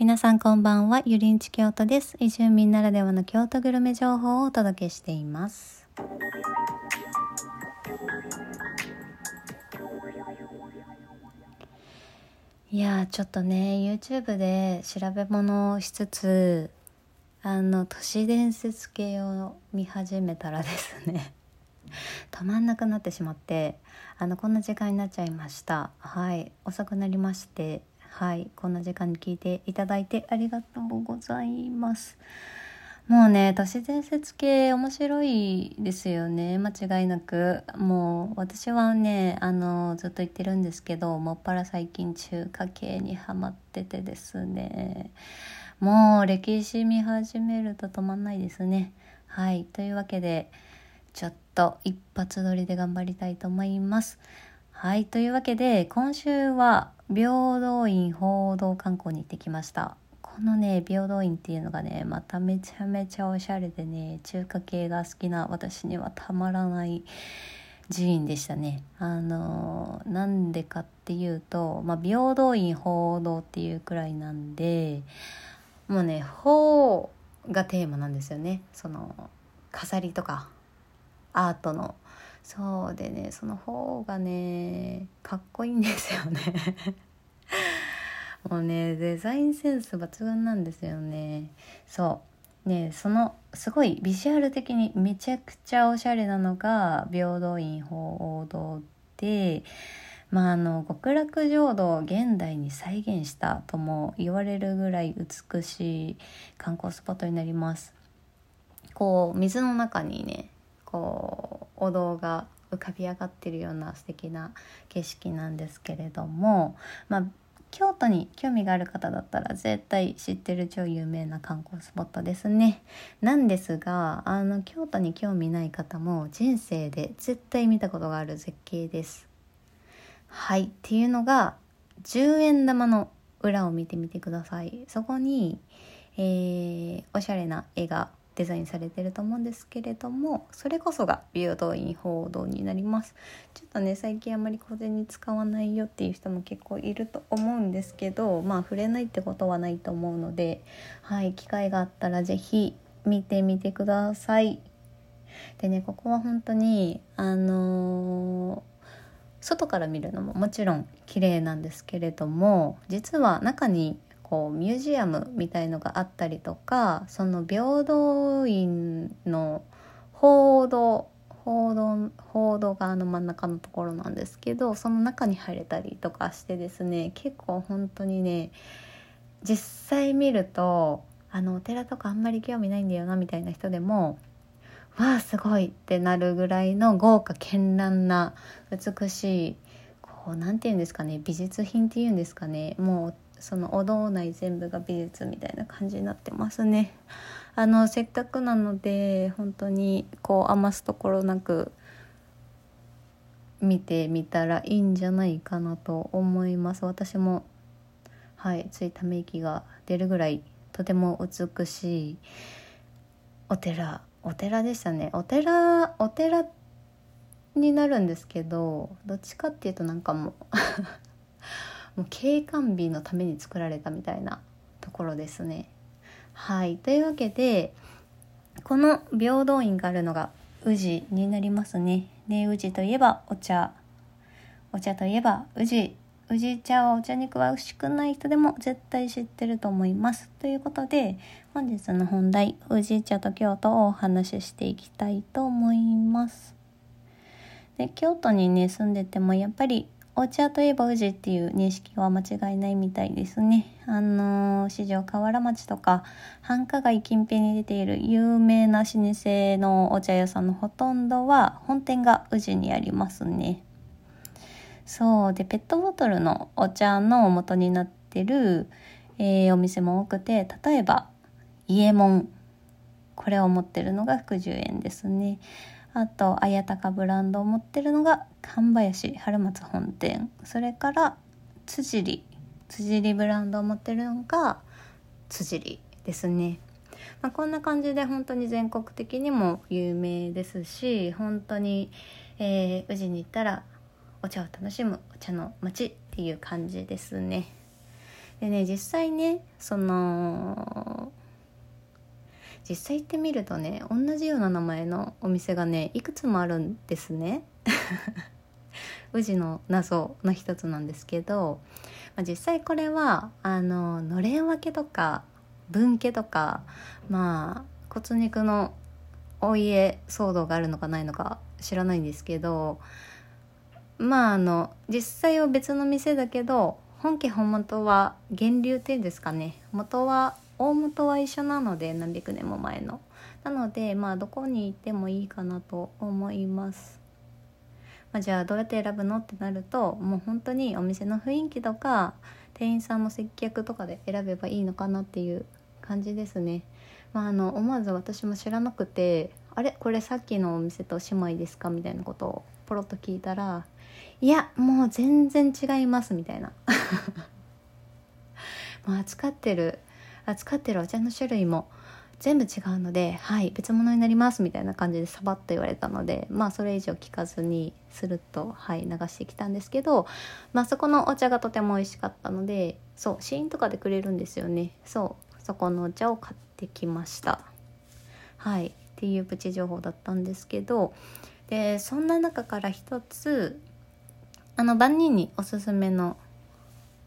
皆さんこんばんは、ゆりんち京都です。移住民ならではの京都グルメ情報をお届けしています。いやー、ちょっとね、YouTube で調べ物をしつつ、あの、都市伝説系を見始めたらですね、止まんなくなってしまってあのこんな時間になっちゃいましたはい遅くなりましてはいこんな時間に聞いていただいてありがとうございますもうね都市伝説系面白いですよね間違いなくもう私はねあのずっと言ってるんですけどもっぱら最近中華系にハマっててですねもう歴史見始めると止まんないですねはいというわけでちょっと一発撮りで頑張りたいと思います。はい。というわけで、今週は平等院報道観光に行ってきました。このね、平等院っていうのがね、まためちゃめちゃおしゃれでね、中華系が好きな私にはたまらない寺院でしたね。あの、なんでかっていうと、まあ、平等院報道っていうくらいなんで、もうね、法がテーマなんですよね。その、飾りとかアートのそうでねその方がねかっこいいんですよね。もうねデザインセンス抜群なんですよね。そう。ねそのすごいビジュアル的にめちゃくちゃおしゃれなのが平等院報道でまああの極楽浄土を現代に再現したとも言われるぐらい美しい観光スポットになります。こう水の中にねこうお堂が浮かび上がってるような素敵な景色なんですけれども、まあ、京都に興味がある方だったら絶対知ってる超有名な観光スポットですね。なんですがあの京都に興味ない方も人生で絶対見たことがある絶景です。はいっていうのが10円玉の裏を見てみてください。そこに、えー、おしゃれな絵がデザインされてると思うんですけれどもそれこそが平等院報道になります。ちょっとね最近あまり小銭使わないよっていう人も結構いると思うんですけどまあ触れないってことはないと思うのではい機会があったら是非見てみてください。でねここは本当にあのー外から見るのももちろん綺麗なんですけれども実は中にこうミュージアムみたいのがあったりとかその平等院の報道報道報道があの真ん中のところなんですけどその中に入れたりとかしてですね結構本当にね実際見るとあのお寺とかあんまり興味ないんだよなみたいな人でもわあすごいってなるぐらいの豪華絢爛な美しいこう何て言うんですかね美術品っていうんですかねもうそのお堂内全部が美術みたいな感じになってますね。あのせっかくなので本当にこう余すところなく見てみたらいいんじゃないかなと思います私もはいついため息が出るぐらいとても美しいお寺お寺でしたねお寺お寺になるんですけどどっちかっていうとなんかもうもう景観美のために作られたみたいなところですね。はいというわけでこの平等院があるのが宇治になりますね。で宇治といえばお茶お茶といえば宇治宇治茶はお茶に詳しくない人でも絶対知ってると思います。ということで本日の本題宇治茶と京都をお話ししていきたいと思います。で京都にね住んでてもやっぱりお茶といえば宇治っていう認識は間違いないみたいですね。あのー、四条河原町とか繁華街近辺に出ている有名な老舗のお茶屋さんのほとんどは本店が宇治にありますね。そうでペットボトルのお茶の元になってる、えー、お店も多くて例えば伊右衛門これを持ってるのが福寿園ですね。あと綾鷹ブランドを持ってるのが神林春松本店。それから辻り辻りブランドを持ってるのが辻りですね、まあ、こんな感じで本当に全国的にも有名ですし本当に、えー、宇治に行ったらお茶を楽しむお茶の街っていう感じですね。でね実際ねその実際行ってみるとね同じような名前のお店がねいくつもあるんですね。宇治の謎の一つなんですけど、まあ、実際これはあののれん分けとか分家とかまあ骨肉のお家騒動があるのかないのか知らないんですけどまああの実際は別の店だけど本家本元は源流っていうんですかね。元は大元は一緒なので何百年も前のなのでまあどこに行ってもいいかなと思いますまあ、じゃあどうやって選ぶのってなるともう本当にお店の雰囲気とか店員さんの接客とかで選べばいいのかなっていう感じですね。まあ、あの思わず私も知らなくて「あれ？これさっきのお店と姉妹ですか?」みたいなことをポロッと聞いたら「いやもう全然違います」みたいな。まあ扱ってる扱ってるお茶の種類も全部違うのではい別物になりますみたいな感じでサバッと言われたのでまあそれ以上聞かずにスルッとはい流してきたんですけどまあそこのお茶がとても美味しかったのでそう試飲とかでくれるんですよね。そうそこのお茶を買ってきました。はいっていうプチ情報だったんですけどでそんな中から一つあの万人におすすめの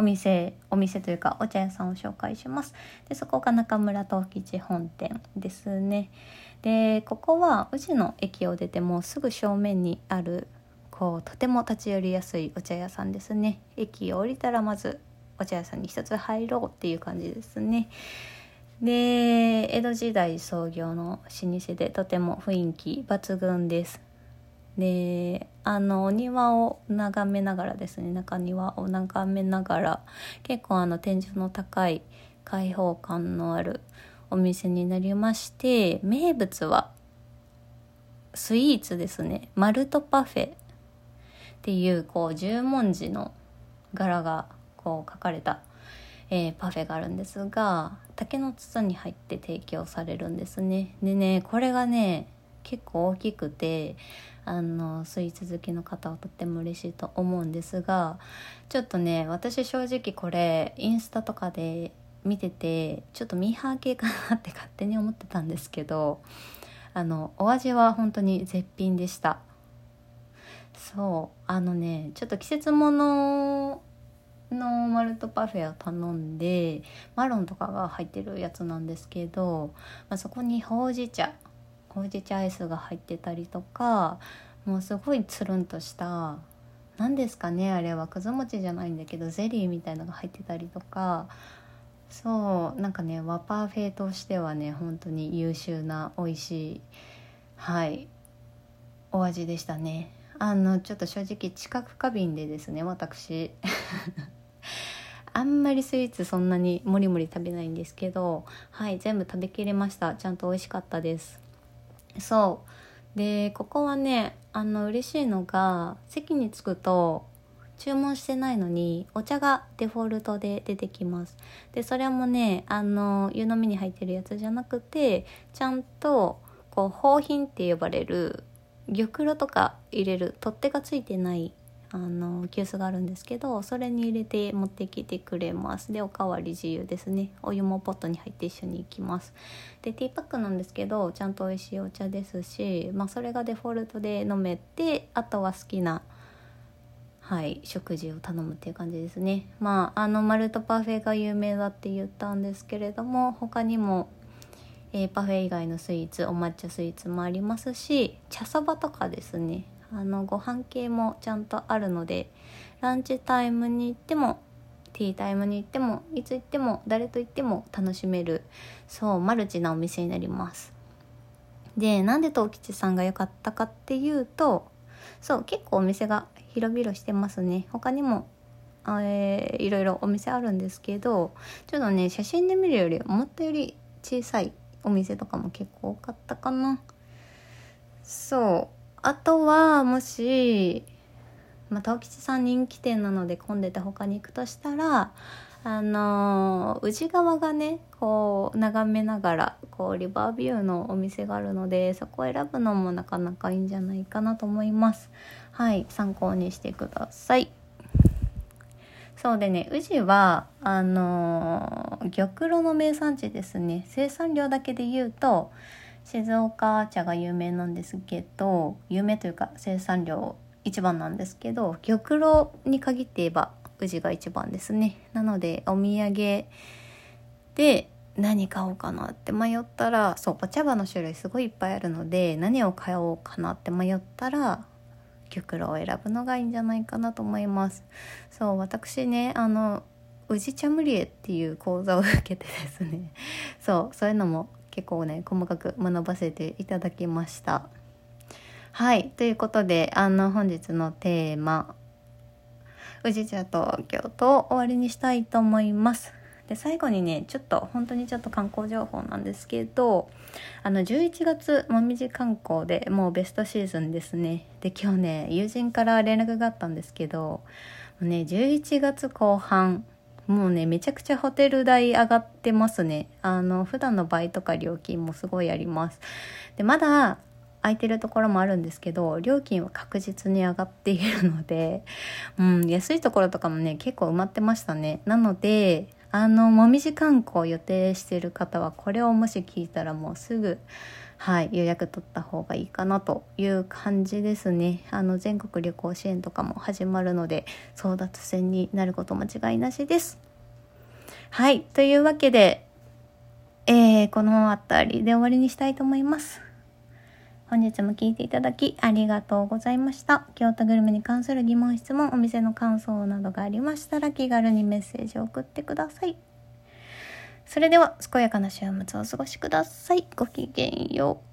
お店お店というかお茶屋さんを紹介します。でそこが中村東吉本店ですね。でここは宇治の駅を出てもすぐ正面にあるこうとても立ち寄りやすいお茶屋さんですね。駅を降りたらまずお茶屋さんに一つ入ろうっていう感じですね。で江戸時代創業の老舗でとても雰囲気抜群です。であのお庭を眺めながらですね中庭を眺めながら結構あの天井の高い開放感のあるお店になりまして名物はスイーツですね。マルトパフェっていうこう十文字の柄がこう書かれた、えー、パフェがあるんですが竹の筒に入って提供されるんですね。でねこれがね結構大きくてあのスイーツ好きの方はとっても嬉しいと思うんですがちょっとね私正直これインスタとかで見ててちょっとミーハー系かなって勝手に思ってたんですけどあのお味は本当に絶品でした。そうあのねちょっと季節物のマルトパフェを頼んでマロンとかが入ってるやつなんですけど、まあ、そこにほうじ茶ほうじ茶アイスが入ってたりとかもうすごいつるんとした何ですかねあれは。くず餅じゃないんだけどゼリーみたいのが入ってたりとか。そうなんかね和パーフェとしてはね本当に優秀な美味しいはいお味でしたね。あのちょっと正直知覚過敏でですね私。あんまりスイーツそんなにもりもり食べないんですけどはい全部食べきれました。ちゃんと美味しかったです。そう。でここはねあの嬉しいのが席に着くと注文してないのにお茶がデフォルトで出てきます。でそれもねあの湯飲みに入ってるやつじゃなくてちゃんとこう宝品って呼ばれる玉露とか入れる取っ手がついてないあの急須があるんですけどそれに入れて持ってきてくれます。でおかわり自由ですね。お湯もポットに入って一緒に行きます。でティーパックなんですけどちゃんと美味しいお茶ですし、まあ、それがデフォルトで飲めてあとは好きなはい食事を頼むっていう感じですね。まああのマルトパフェが有名だって言ったんですけれども他にもえー、パフェ以外のスイーツお抹茶スイーツもありますし茶そばとかですね。あのご飯系もちゃんとあるのでランチタイムに行ってもティータイムに行ってもいつ行っても誰と行っても楽しめるそうマルチなお店になります。でなんで東吉さんが良かったかっていうとそう結構お店が広々してますね。他にもえー、いろいろお店あるんですけどちょっとね写真で見るより思ったより小さいお店とかも結構多かったかな。そう。あとはもし、まあ、東吉さん人気店なので混んでて他に行くとしたらあの宇治川がねこう眺めながらこうリバービューのお店があるのでそこを選ぶのもなかなかいいんじゃないかなと思います。はい参考にしてください。そうでね宇治はあのー玉露の名産地ですね。生産量だけで言うと静岡茶が有名なんですけど有名というか生産量一番なんですけど玉露に限って言えば宇治が一番ですね。なのでお土産で何買おうかなって迷ったらそうお茶葉の種類すごいいっぱいあるので何を買おうかなって迷ったら玉露を選ぶのがいいんじゃないかなと思います。そう私ねあの宇治茶ムリエっていう講座を受けてですね。そうそういうのも結構ね細かく学ばせていただきました。はいということであの本日のテーマ宇治茶と京都を終わりにしたいと思います。で最後にねちょっと本当にちょっと観光情報なんですけどあの11月もみじ観光でもうベストシーズンですね。で今日ね友人から連絡があったんですけどもね11月後半もうねめちゃくちゃホテル代上がってますね。あの普段の倍とか料金もすごいあります。でまだ空いてるところもあるんですけど料金は確実に上がっているので、うん、安いところとかもね結構埋まってましたね。なのであのもみじ観光予定してる方はこれをもし聞いたらもうすぐはい予約取った方がいいかなという感じですねあの全国旅行支援とかも始まるので争奪戦になること間違いなしですはいというわけでえー、この辺りで終わりにしたいと思います本日も聞いていただきありがとうございました。京都グルメに関する疑問、質問、お店の感想などがありましたら気軽にメッセージを送ってください。それでは、健やかな週末をお過ごしください。ごきげんよう。